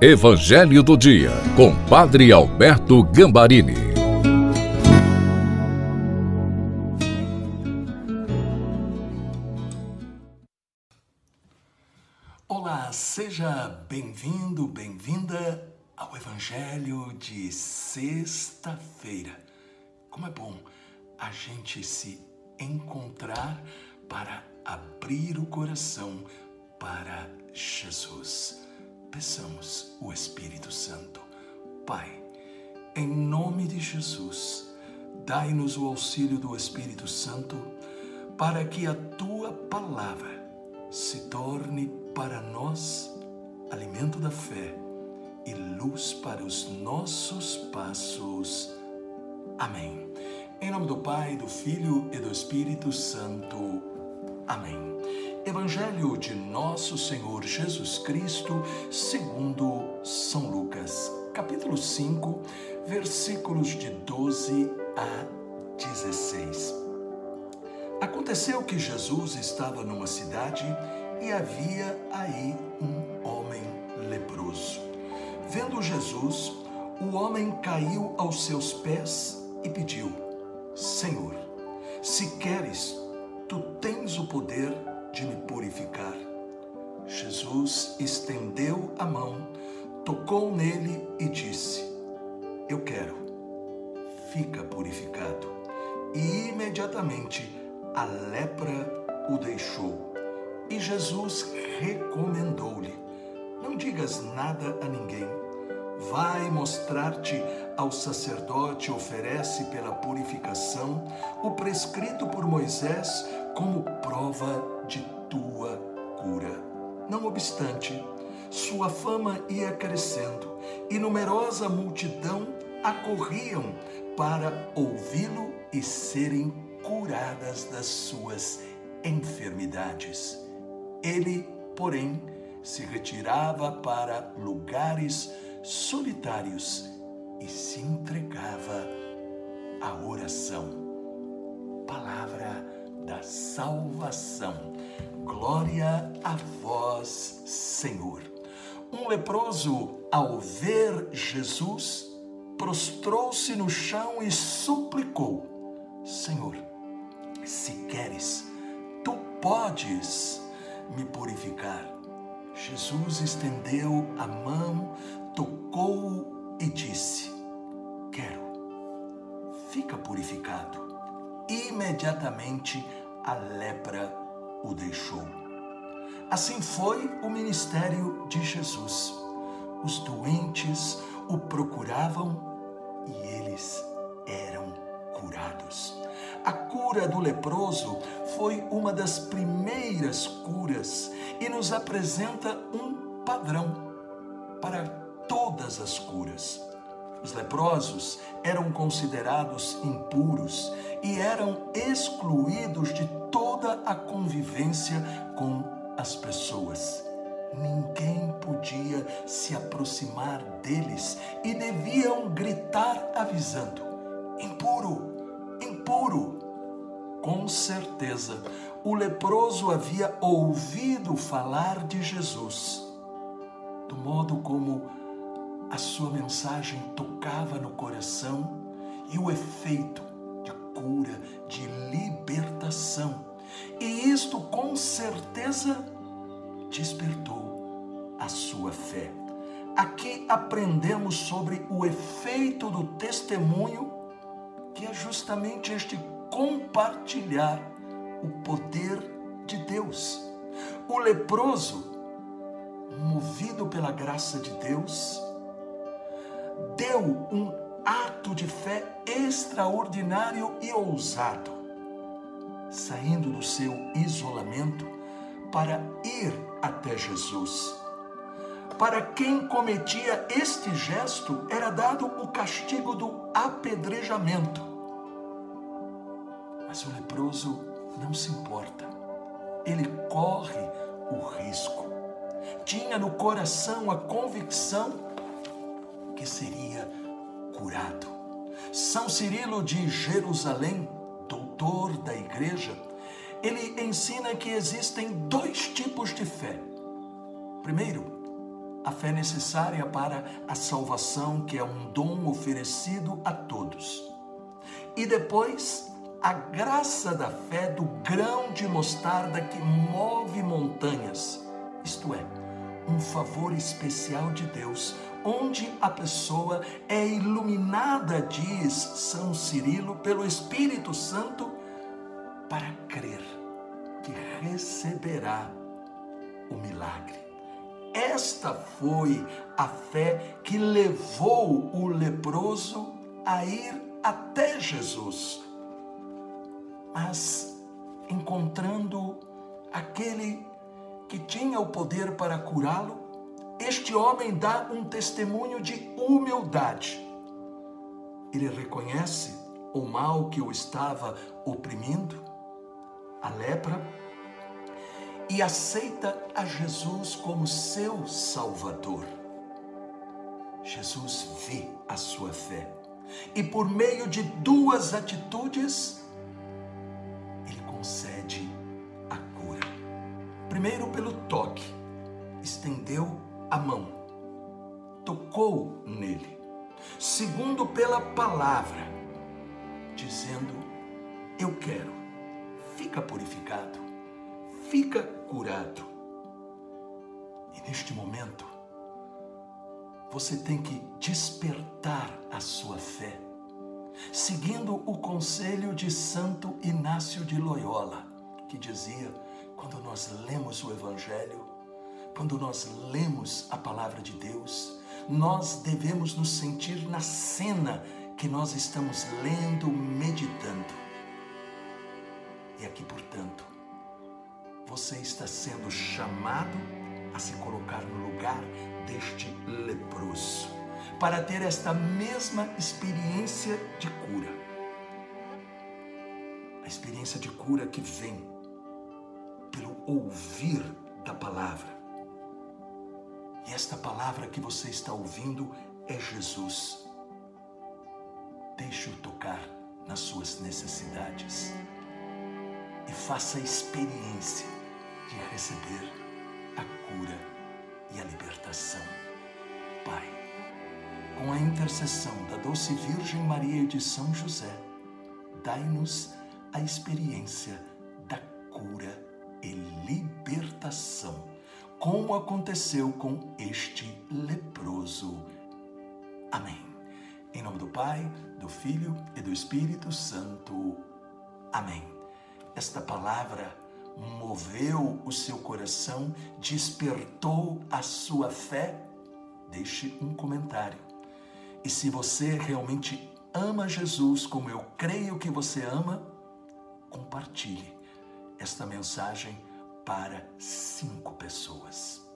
Evangelho do Dia, com Padre Alberto Gambarini. Olá, seja bem-vindo, bem-vinda ao Evangelho de sexta-feira. Como é bom a gente se encontrar para abrir o coração para Jesus peçamos o Espírito Santo. Pai, em nome de Jesus, dai-nos o auxílio do Espírito Santo para que a tua palavra se torne para nós alimento da fé e luz para os nossos passos. Amém. Em nome do Pai, do Filho e do Espírito Santo. Amém. Evangelho de Nosso Senhor Jesus Cristo, segundo São Lucas, capítulo 5, versículos de 12 a 16. Aconteceu que Jesus estava numa cidade e havia aí um homem leproso. Vendo Jesus, o homem caiu aos seus pés e pediu: Senhor, se queres, tu tens o poder de me purificar. Jesus estendeu a mão, tocou nele e disse: Eu quero, fica purificado. E imediatamente a lepra o deixou. E Jesus recomendou-lhe: Não digas nada a ninguém. Vai mostrar-te ao sacerdote, oferece pela purificação o prescrito por Moisés como prova de tua cura. Não obstante, sua fama ia crescendo e numerosa multidão acorriam para ouvi-lo e serem curadas das suas enfermidades. Ele, porém, se retirava para lugares solitários e se entregava à oração. Palavra da salvação. Glória a vós, Senhor. Um leproso, ao ver Jesus, prostrou-se no chão e suplicou: Senhor, se queres, tu podes me purificar. Jesus estendeu a mão, tocou e disse: Quero, fica purificado imediatamente a lepra o deixou. Assim foi o ministério de Jesus. Os doentes o procuravam e eles eram curados. A cura do leproso foi uma das primeiras curas e nos apresenta um padrão para todas as curas. Os leprosos eram considerados impuros e eram excluídos de toda a convivência com as pessoas. Ninguém podia se aproximar deles e deviam gritar avisando: impuro, impuro. Com certeza, o leproso havia ouvido falar de Jesus, do modo como a sua mensagem tocava no coração e o efeito de cura, de libertação. E isto com certeza despertou a sua fé. Aqui aprendemos sobre o efeito do testemunho, que é justamente este compartilhar o poder de Deus. O leproso, movido pela graça de Deus, deu um ato de fé extraordinário e ousado, saindo do seu isolamento para ir até Jesus. Para quem cometia este gesto era dado o castigo do apedrejamento. Mas o leproso não se importa, ele corre o risco. Tinha no coração a convicção que seria curado. São Cirilo de Jerusalém, doutor da igreja, ele ensina que existem dois tipos de fé. Primeiro, a fé necessária para a salvação, que é um dom oferecido a todos. E depois, a graça da fé do grão de mostarda que move montanhas, isto é, um favor especial de Deus, onde a pessoa é iluminada, diz São Cirilo, pelo Espírito Santo, para crer que receberá o milagre. Esta foi a fé que levou o leproso a ir até Jesus. Mas encontrando aquele que tinha o poder para curá-lo, este homem dá um testemunho de humildade. Ele reconhece o mal que o estava oprimindo, a lepra, e aceita a Jesus como seu Salvador. Jesus vê a sua fé e, por meio de duas atitudes, ele concede a cura. Primeiro, pelo toque, estendeu a mão, tocou nele. Segundo, pela palavra, dizendo: Eu quero, fica purificado, fica curado. E neste momento, você tem que despertar a sua fé, seguindo o conselho de Santo Inácio de Loyola, que dizia: quando nós lemos o Evangelho, quando nós lemos a palavra de Deus, nós devemos nos sentir na cena que nós estamos lendo, meditando. E aqui, portanto, você está sendo chamado a se colocar no lugar deste leproso, para ter esta mesma experiência de cura. A experiência de cura que vem pelo ouvir da palavra esta palavra que você está ouvindo é Jesus. Deixe-o tocar nas suas necessidades e faça a experiência de receber a cura e a libertação. Pai, com a intercessão da doce Virgem Maria e de São José, dai-nos a experiência da cura e libertação como aconteceu com este leproso. Amém. Em nome do Pai, do Filho e do Espírito Santo. Amém. Esta palavra moveu o seu coração, despertou a sua fé? Deixe um comentário. E se você realmente ama Jesus como eu creio que você ama, compartilhe esta mensagem para cinco pessoas.